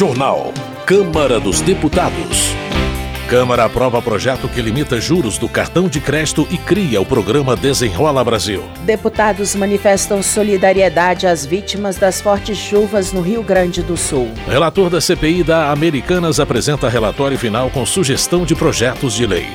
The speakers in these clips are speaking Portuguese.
Jornal. Câmara dos Deputados. Câmara aprova projeto que limita juros do cartão de crédito e cria o programa Desenrola Brasil. Deputados manifestam solidariedade às vítimas das fortes chuvas no Rio Grande do Sul. Relator da CPI da Americanas apresenta relatório final com sugestão de projetos de lei.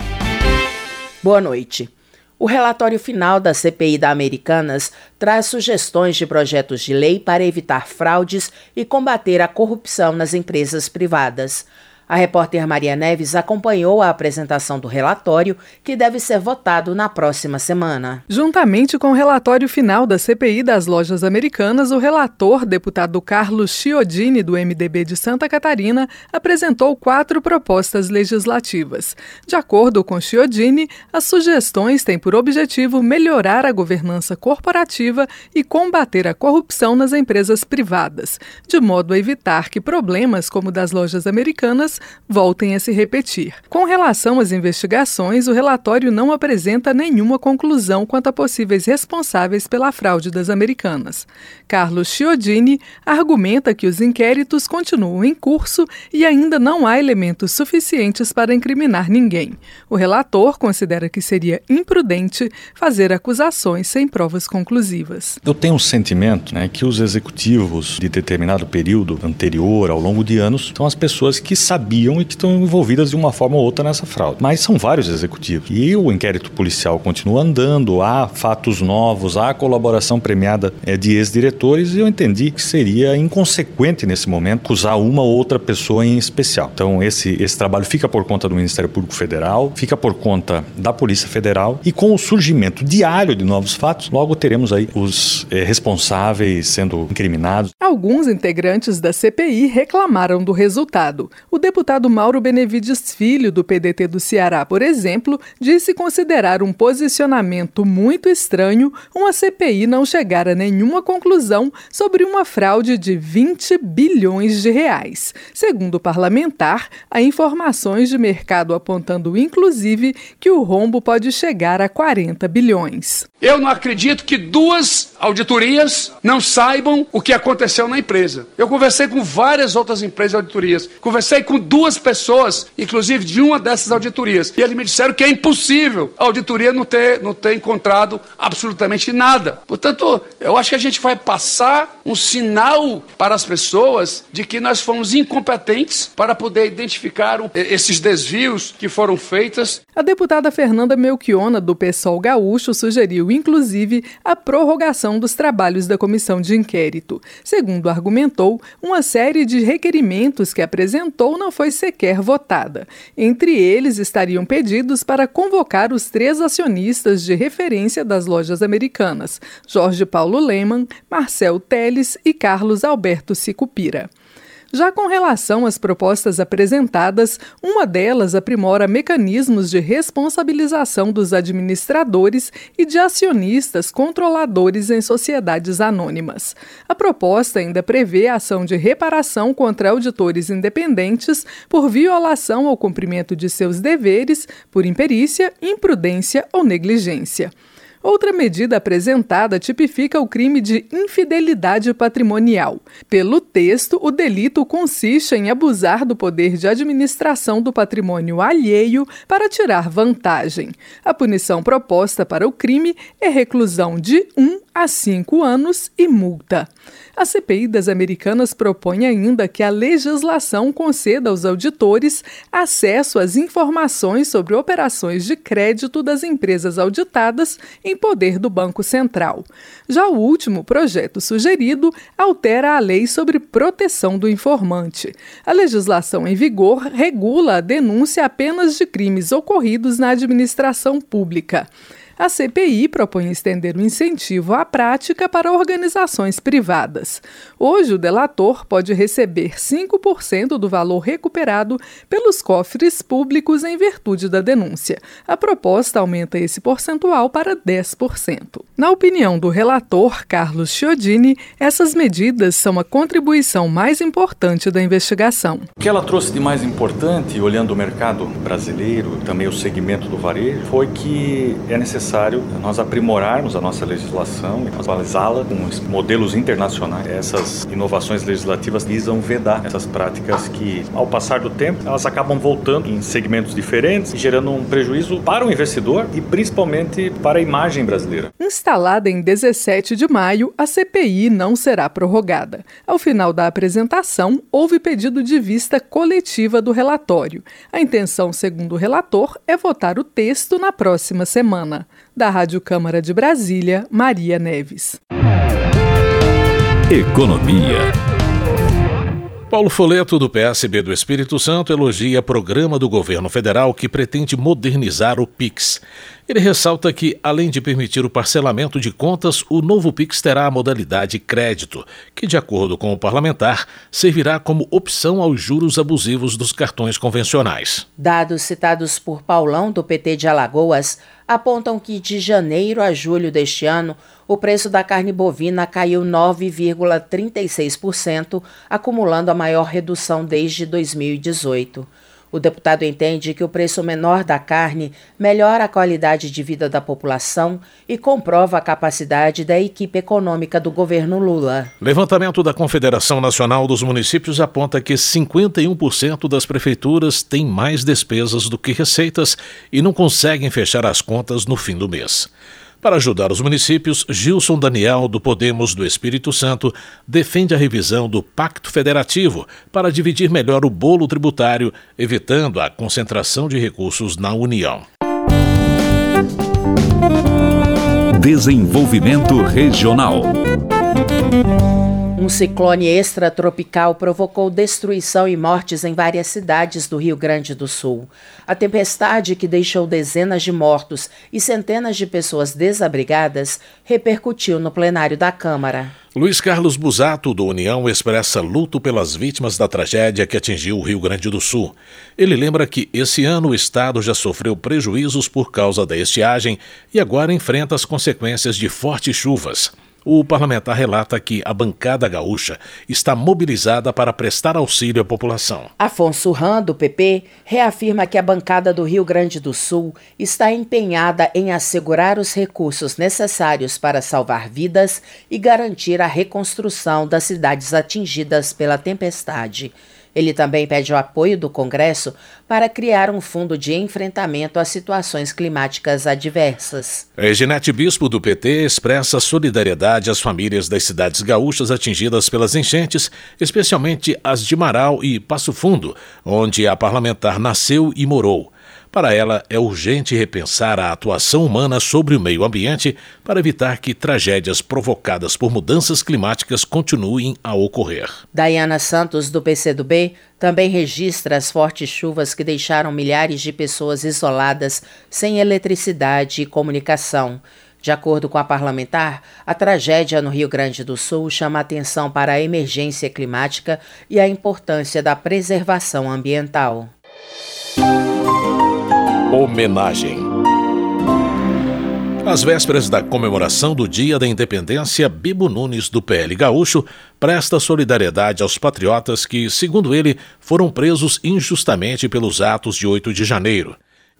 Boa noite. O relatório final da CPI da Americanas traz sugestões de projetos de lei para evitar fraudes e combater a corrupção nas empresas privadas. A repórter Maria Neves acompanhou a apresentação do relatório, que deve ser votado na próxima semana. Juntamente com o relatório final da CPI das lojas americanas, o relator, deputado Carlos Chiodini, do MDB de Santa Catarina, apresentou quatro propostas legislativas. De acordo com Chiodini, as sugestões têm por objetivo melhorar a governança corporativa e combater a corrupção nas empresas privadas, de modo a evitar que problemas como das lojas americanas voltem a se repetir. Com relação às investigações, o relatório não apresenta nenhuma conclusão quanto a possíveis responsáveis pela fraude das americanas. Carlos Chiodini argumenta que os inquéritos continuam em curso e ainda não há elementos suficientes para incriminar ninguém. O relator considera que seria imprudente fazer acusações sem provas conclusivas. Eu tenho um sentimento né, que os executivos de determinado período anterior, ao longo de anos, são as pessoas que sabiam sabiam e que estão envolvidas de uma forma ou outra nessa fraude. Mas são vários executivos. E o inquérito policial continua andando, há fatos novos, há colaboração premiada é, de ex-diretores e eu entendi que seria inconsequente nesse momento acusar uma ou outra pessoa em especial. Então esse, esse trabalho fica por conta do Ministério Público Federal, fica por conta da Polícia Federal e com o surgimento diário de novos fatos, logo teremos aí os é, responsáveis sendo incriminados. Alguns integrantes da CPI reclamaram do resultado. O deputado Mauro Benevides Filho, do PDT do Ceará, por exemplo, disse considerar um posicionamento muito estranho uma CPI não chegar a nenhuma conclusão sobre uma fraude de 20 bilhões de reais. Segundo o parlamentar, há informações de mercado apontando, inclusive, que o rombo pode chegar a 40 bilhões. Eu não acredito que duas auditorias não saibam o que aconteceu na empresa. Eu conversei com várias outras empresas de auditorias, conversei com duas pessoas, inclusive de uma dessas auditorias, e eles me disseram que é impossível a auditoria não ter, não ter encontrado absolutamente nada. Portanto, eu acho que a gente vai passar um sinal para as pessoas de que nós fomos incompetentes para poder identificar esses desvios que foram feitos. A deputada Fernanda Melchiona, do PSOL Gaúcho, sugeriu, inclusive, a prorrogação dos trabalhos da comissão de inquérito. Segundo argumentou, uma série de requerimentos que apresentou não foi sequer votada. Entre eles estariam pedidos para convocar os três acionistas de referência das lojas americanas: Jorge Paulo Lehmann, Marcel Teles e Carlos Alberto Sicupira. Já com relação às propostas apresentadas, uma delas aprimora mecanismos de responsabilização dos administradores e de acionistas controladores em sociedades anônimas. A proposta ainda prevê a ação de reparação contra auditores independentes por violação ao cumprimento de seus deveres, por imperícia, imprudência ou negligência. Outra medida apresentada tipifica o crime de infidelidade patrimonial. Pelo texto, o delito consiste em abusar do poder de administração do patrimônio alheio para tirar vantagem. A punição proposta para o crime é reclusão de 1 a 5 anos e multa. A CPI das Americanas propõe ainda que a legislação conceda aos auditores acesso às informações sobre operações de crédito das empresas auditadas em poder do Banco Central. Já o último projeto sugerido altera a lei sobre proteção do informante. A legislação em vigor regula a denúncia apenas de crimes ocorridos na administração pública. A CPI propõe estender o incentivo à prática para organizações privadas. Hoje, o delator pode receber 5% do valor recuperado pelos cofres públicos em virtude da denúncia. A proposta aumenta esse percentual para 10%. Na opinião do relator Carlos Chiodini, essas medidas são a contribuição mais importante da investigação. O que ela trouxe de mais importante, olhando o mercado brasileiro, também o segmento do varejo, foi que é necessário necessário nós aprimorarmos a nossa legislação e atualizá-la com modelos internacionais. Essas inovações legislativas visam vedar essas práticas que, ao passar do tempo, elas acabam voltando em segmentos diferentes, gerando um prejuízo para o investidor e principalmente para a imagem brasileira. Instalada em 17 de maio, a CPI não será prorrogada. Ao final da apresentação, houve pedido de vista coletiva do relatório. A intenção, segundo o relator, é votar o texto na próxima semana. Da Rádio Câmara de Brasília, Maria Neves. Economia. Paulo Foleto, do PSB do Espírito Santo, elogia programa do governo federal que pretende modernizar o PIX. Ele ressalta que, além de permitir o parcelamento de contas, o novo Pix terá a modalidade crédito, que, de acordo com o parlamentar, servirá como opção aos juros abusivos dos cartões convencionais. Dados citados por Paulão, do PT de Alagoas, apontam que de janeiro a julho deste ano, o preço da carne bovina caiu 9,36%, acumulando a maior redução desde 2018. O deputado entende que o preço menor da carne melhora a qualidade de vida da população e comprova a capacidade da equipe econômica do governo Lula. Levantamento da Confederação Nacional dos Municípios aponta que 51% das prefeituras têm mais despesas do que receitas e não conseguem fechar as contas no fim do mês. Para ajudar os municípios, Gilson Daniel, do Podemos do Espírito Santo, defende a revisão do Pacto Federativo para dividir melhor o bolo tributário, evitando a concentração de recursos na União. Desenvolvimento Regional. Um ciclone extratropical provocou destruição e mortes em várias cidades do Rio Grande do Sul. A tempestade, que deixou dezenas de mortos e centenas de pessoas desabrigadas, repercutiu no plenário da Câmara. Luiz Carlos Busato, do União, expressa luto pelas vítimas da tragédia que atingiu o Rio Grande do Sul. Ele lembra que esse ano o estado já sofreu prejuízos por causa da estiagem e agora enfrenta as consequências de fortes chuvas. O parlamentar relata que a bancada gaúcha está mobilizada para prestar auxílio à população. Afonso Ram, do PP, reafirma que a bancada do Rio Grande do Sul está empenhada em assegurar os recursos necessários para salvar vidas e garantir a reconstrução das cidades atingidas pela tempestade. Ele também pede o apoio do Congresso para criar um fundo de enfrentamento às situações climáticas adversas. Reginete Bispo, do PT, expressa solidariedade às famílias das cidades gaúchas atingidas pelas enchentes, especialmente as de Marau e Passo Fundo, onde a parlamentar nasceu e morou. Para ela, é urgente repensar a atuação humana sobre o meio ambiente para evitar que tragédias provocadas por mudanças climáticas continuem a ocorrer. Diana Santos, do PCdoB, também registra as fortes chuvas que deixaram milhares de pessoas isoladas, sem eletricidade e comunicação. De acordo com a parlamentar, a tragédia no Rio Grande do Sul chama atenção para a emergência climática e a importância da preservação ambiental. Homenagem. Às vésperas da comemoração do Dia da Independência, Bibo Nunes, do PL Gaúcho, presta solidariedade aos patriotas que, segundo ele, foram presos injustamente pelos atos de 8 de janeiro.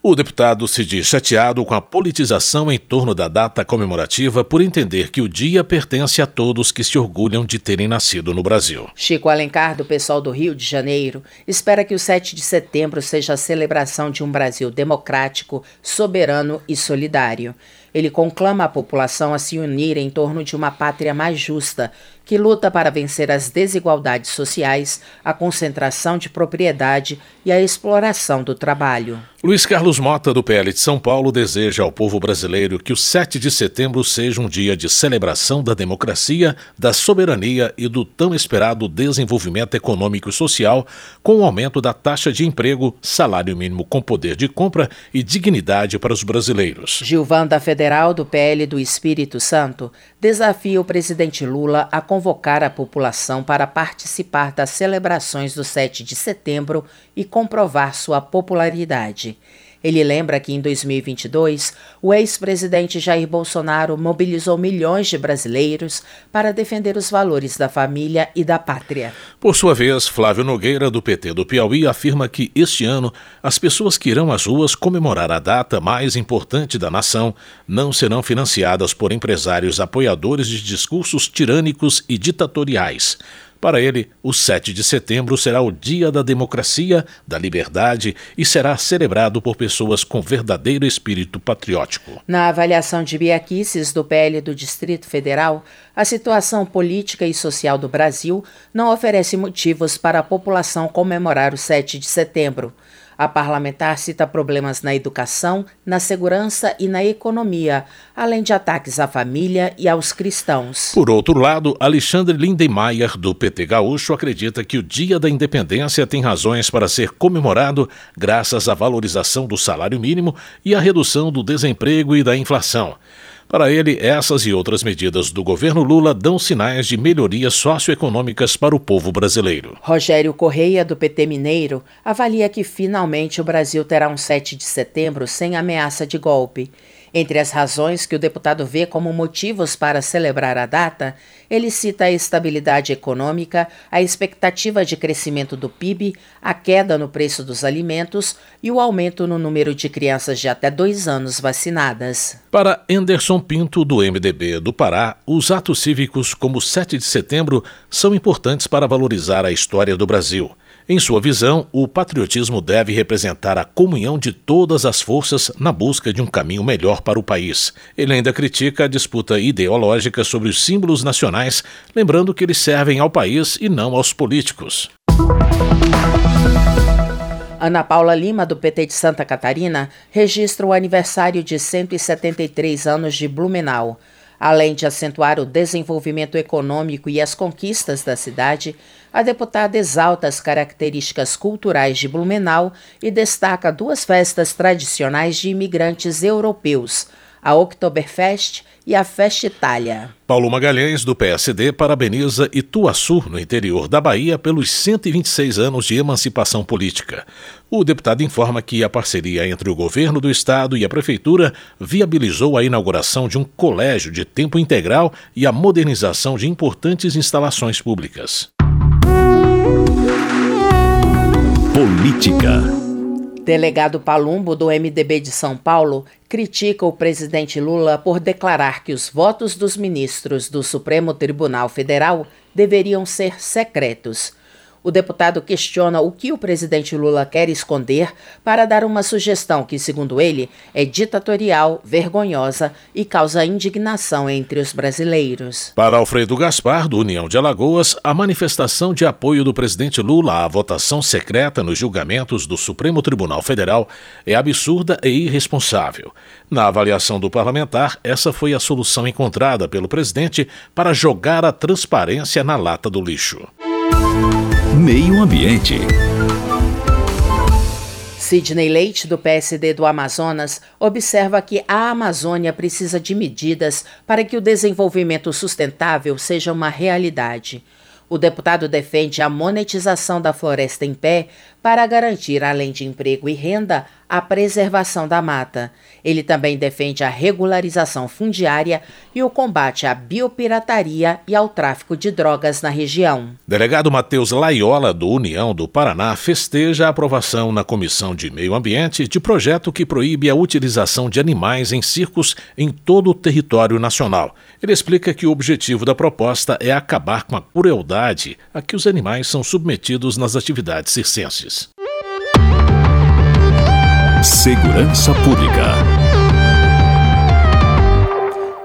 O deputado se diz chateado com a politização em torno da data comemorativa por entender que o dia pertence a todos que se orgulham de terem nascido no Brasil. Chico Alencar, do pessoal do Rio de Janeiro, espera que o 7 de setembro seja a celebração de um Brasil democrático, soberano e solidário. Ele conclama a população a se unir em torno de uma pátria mais justa, que luta para vencer as desigualdades sociais, a concentração de propriedade e a exploração do trabalho. Luiz Carlos Mota, do PL de São Paulo, deseja ao povo brasileiro que o 7 de setembro seja um dia de celebração da democracia, da soberania e do tão esperado desenvolvimento econômico e social, com o aumento da taxa de emprego, salário mínimo com poder de compra e dignidade para os brasileiros. Gilvanda Federal, do PL do Espírito Santo, desafia o presidente Lula a convocar a população para participar das celebrações do 7 de setembro e comprovar sua popularidade. Ele lembra que em 2022, o ex-presidente Jair Bolsonaro mobilizou milhões de brasileiros para defender os valores da família e da pátria. Por sua vez, Flávio Nogueira, do PT do Piauí, afirma que este ano as pessoas que irão às ruas comemorar a data mais importante da nação não serão financiadas por empresários apoiadores de discursos tirânicos e ditatoriais para ele, o 7 de setembro será o Dia da Democracia, da Liberdade e será celebrado por pessoas com verdadeiro espírito patriótico. Na avaliação de Biaquices, do PL do Distrito Federal, a situação política e social do Brasil não oferece motivos para a população comemorar o 7 de setembro. A parlamentar cita problemas na educação, na segurança e na economia, além de ataques à família e aos cristãos. Por outro lado, Alexandre Lindenmayer, do PT Gaúcho, acredita que o Dia da Independência tem razões para ser comemorado graças à valorização do salário mínimo e à redução do desemprego e da inflação. Para ele, essas e outras medidas do governo Lula dão sinais de melhorias socioeconômicas para o povo brasileiro. Rogério Correia, do PT Mineiro, avalia que finalmente o Brasil terá um 7 de setembro sem ameaça de golpe. Entre as razões que o deputado vê como motivos para celebrar a data, ele cita a estabilidade econômica, a expectativa de crescimento do PIB, a queda no preço dos alimentos e o aumento no número de crianças de até dois anos vacinadas. Para Anderson Pinto, do MDB do Pará, os atos cívicos como 7 de setembro são importantes para valorizar a história do Brasil. Em sua visão, o patriotismo deve representar a comunhão de todas as forças na busca de um caminho melhor para o país. Ele ainda critica a disputa ideológica sobre os símbolos nacionais, lembrando que eles servem ao país e não aos políticos. Ana Paula Lima, do PT de Santa Catarina, registra o aniversário de 173 anos de Blumenau. Além de acentuar o desenvolvimento econômico e as conquistas da cidade, a deputada exalta as características culturais de Blumenau e destaca duas festas tradicionais de imigrantes europeus, a Oktoberfest e a Festa Itália. Paulo Magalhães, do PSD, parabeniza Ituaçu, no interior da Bahia, pelos 126 anos de emancipação política. O deputado informa que a parceria entre o governo do estado e a prefeitura viabilizou a inauguração de um colégio de tempo integral e a modernização de importantes instalações públicas. Política. Delegado Palumbo, do MDB de São Paulo, critica o presidente Lula por declarar que os votos dos ministros do Supremo Tribunal Federal deveriam ser secretos. O deputado questiona o que o presidente Lula quer esconder para dar uma sugestão que, segundo ele, é ditatorial, vergonhosa e causa indignação entre os brasileiros. Para Alfredo Gaspar, do União de Alagoas, a manifestação de apoio do presidente Lula à votação secreta nos julgamentos do Supremo Tribunal Federal é absurda e irresponsável. Na avaliação do parlamentar, essa foi a solução encontrada pelo presidente para jogar a transparência na lata do lixo. Meio Ambiente. Sidney Leite, do PSD do Amazonas, observa que a Amazônia precisa de medidas para que o desenvolvimento sustentável seja uma realidade. O deputado defende a monetização da floresta em pé para garantir, além de emprego e renda, a preservação da mata. Ele também defende a regularização fundiária e o combate à biopirataria e ao tráfico de drogas na região. Delegado Matheus Laiola, do União do Paraná, festeja a aprovação na Comissão de Meio Ambiente de projeto que proíbe a utilização de animais em circos em todo o território nacional. Ele explica que o objetivo da proposta é acabar com a crueldade a que os animais são submetidos nas atividades circenses. Segurança Pública.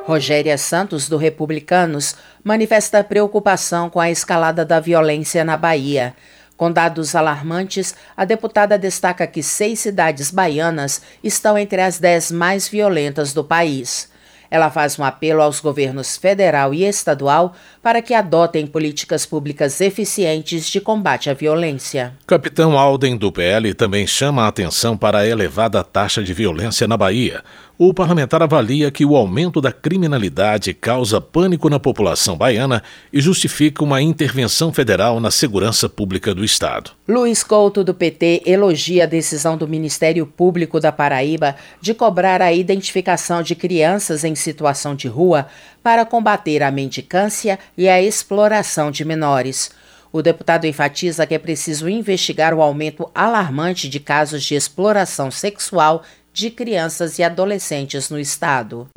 Rogéria Santos, do Republicanos, manifesta preocupação com a escalada da violência na Bahia. Com dados alarmantes, a deputada destaca que seis cidades baianas estão entre as dez mais violentas do país. Ela faz um apelo aos governos federal e estadual para que adotem políticas públicas eficientes de combate à violência. Capitão Alden, do PL, também chama a atenção para a elevada taxa de violência na Bahia. o parlamentar avalia que o aumento da criminalidade causa pânico na população baiana e justifica uma intervenção federal na segurança pública do Estado. Luiz Couto, do PT, elogia a decisão do Ministério Público da Paraíba de cobrar a identificação de crianças em situação de rua para combater a mendicância e a exploração de menores. O deputado enfatiza que é preciso investigar o aumento alarmante de casos de exploração sexual de crianças e adolescentes no estado.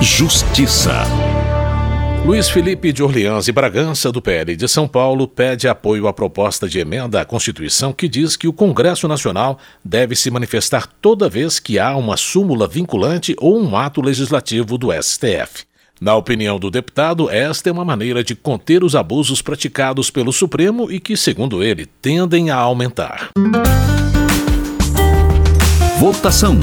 Justiça. Luiz Felipe de Orleans e Bragança, do PL de São Paulo, pede apoio à proposta de emenda à Constituição que diz que o Congresso Nacional deve se manifestar toda vez que há uma súmula vinculante ou um ato legislativo do STF. Na opinião do deputado, esta é uma maneira de conter os abusos praticados pelo Supremo e que, segundo ele, tendem a aumentar. Votação.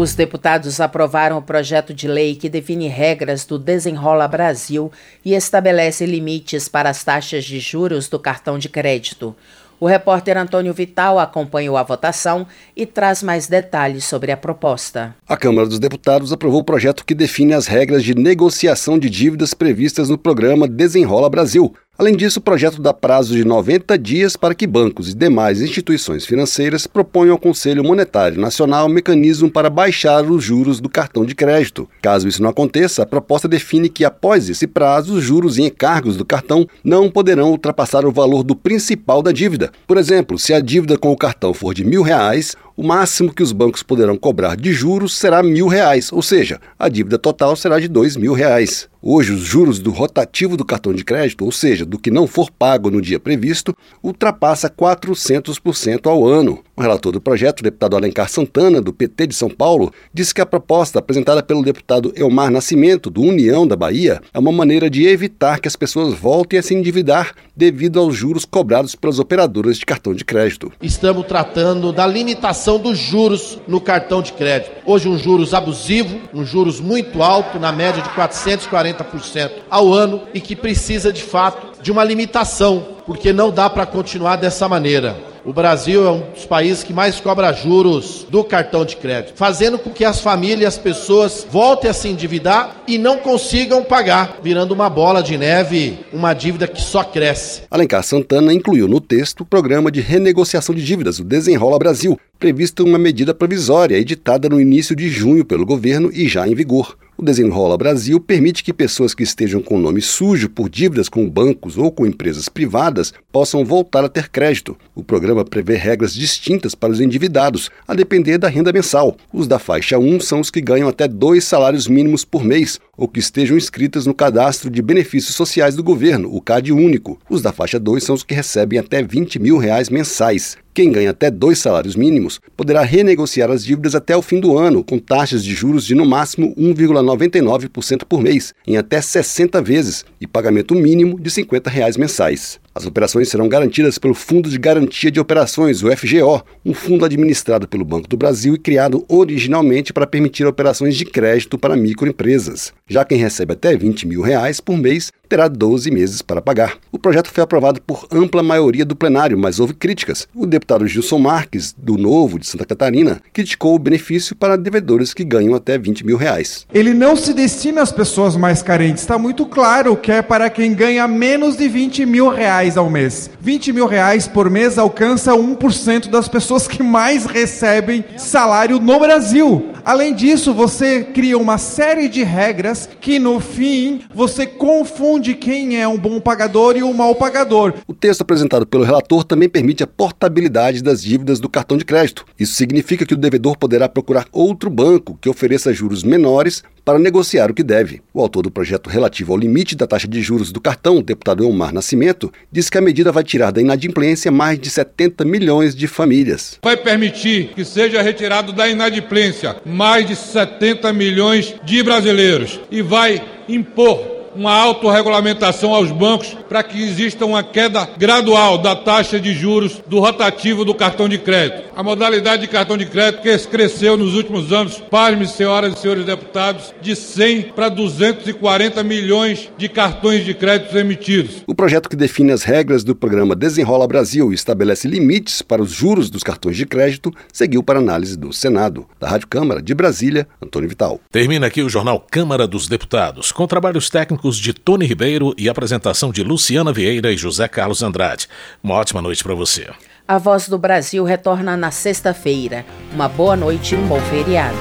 Os deputados aprovaram o projeto de lei que define regras do Desenrola Brasil e estabelece limites para as taxas de juros do cartão de crédito. O repórter Antônio Vital acompanhou a votação e traz mais detalhes sobre a proposta. A Câmara dos Deputados aprovou o projeto que define as regras de negociação de dívidas previstas no programa Desenrola Brasil, Além disso, o projeto dá prazo de 90 dias para que bancos e demais instituições financeiras proponham ao Conselho Monetário Nacional um mecanismo para baixar os juros do cartão de crédito. Caso isso não aconteça, a proposta define que, após esse prazo, os juros e encargos do cartão não poderão ultrapassar o valor do principal da dívida. Por exemplo, se a dívida com o cartão for de mil reais, o máximo que os bancos poderão cobrar de juros será mil reais, ou seja, a dívida total será de dois mil reais. Hoje, os juros do rotativo do cartão de crédito, ou seja, do que não for pago no dia previsto, ultrapassa 400% ao ano. O relator do projeto, o deputado Alencar Santana, do PT de São Paulo, disse que a proposta apresentada pelo deputado Elmar Nascimento, do União da Bahia, é uma maneira de evitar que as pessoas voltem a se endividar devido aos juros cobrados pelas operadoras de cartão de crédito. Estamos tratando da limitação dos juros no cartão de crédito. Hoje, um juros abusivo, um juros muito alto, na média de 440 40% ao ano e que precisa de fato de uma limitação, porque não dá para continuar dessa maneira. O Brasil é um dos países que mais cobra juros do cartão de crédito, fazendo com que as famílias as pessoas voltem a se endividar e não consigam pagar, virando uma bola de neve, uma dívida que só cresce. Alencar Santana incluiu no texto o programa de renegociação de dívidas, o Desenrola Brasil, previsto uma medida provisória editada no início de junho pelo governo e já em vigor. O Desenrola Brasil permite que pessoas que estejam com nome sujo por dívidas com bancos ou com empresas privadas possam voltar a ter crédito. O programa prevê regras distintas para os endividados, a depender da renda mensal. Os da faixa 1 são os que ganham até dois salários mínimos por mês ou que estejam inscritas no cadastro de benefícios sociais do governo, o CAD único. Os da faixa 2 são os que recebem até 20 mil reais mensais. Quem ganha até dois salários mínimos poderá renegociar as dívidas até o fim do ano, com taxas de juros de no máximo 1,99% por mês, em até 60 vezes, e pagamento mínimo de 50 reais mensais. As operações serão garantidas pelo Fundo de Garantia de Operações, o FGO, um fundo administrado pelo Banco do Brasil e criado originalmente para permitir operações de crédito para microempresas. Já quem recebe até 20 mil reais por mês terá 12 meses para pagar. O projeto foi aprovado por ampla maioria do plenário, mas houve críticas. O deputado Gilson Marques, do Novo de Santa Catarina, criticou o benefício para devedores que ganham até 20 mil reais. Ele não se destina às pessoas mais carentes. Está muito claro que é para quem ganha menos de 20 mil reais ao mês. 20 mil reais por mês alcança 1% das pessoas que mais recebem salário no Brasil. Além disso, você cria uma série de regras que no fim você confunde quem é um bom pagador e um mau pagador. O texto apresentado pelo relator também permite a portabilidade das dívidas do cartão de crédito. Isso significa que o devedor poderá procurar outro banco que ofereça juros menores para negociar o que deve. O autor do projeto relativo ao limite da taxa de juros do cartão, o deputado Elmar Nascimento, diz que a medida vai tirar da inadimplência mais de 70 milhões de famílias. Vai permitir que seja retirado da inadimplência mais de 70 milhões de brasileiros e vai impor uma autorregulamentação aos bancos para que exista uma queda gradual da taxa de juros do rotativo do cartão de crédito. A modalidade de cartão de crédito que cresceu nos últimos anos, pasme, senhoras e senhores deputados, de 100 para 240 milhões de cartões de crédito emitidos. O projeto que define as regras do programa Desenrola Brasil e estabelece limites para os juros dos cartões de crédito seguiu para análise do Senado. Da Rádio Câmara de Brasília, Antônio Vital. Termina aqui o jornal Câmara dos Deputados, com trabalhos técnicos de Tony Ribeiro e apresentação de Luciana Vieira e José Carlos Andrade. Uma ótima noite para você. A Voz do Brasil retorna na sexta-feira. Uma boa noite e um bom feriado.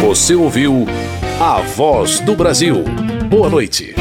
Você ouviu A Voz do Brasil. Boa noite.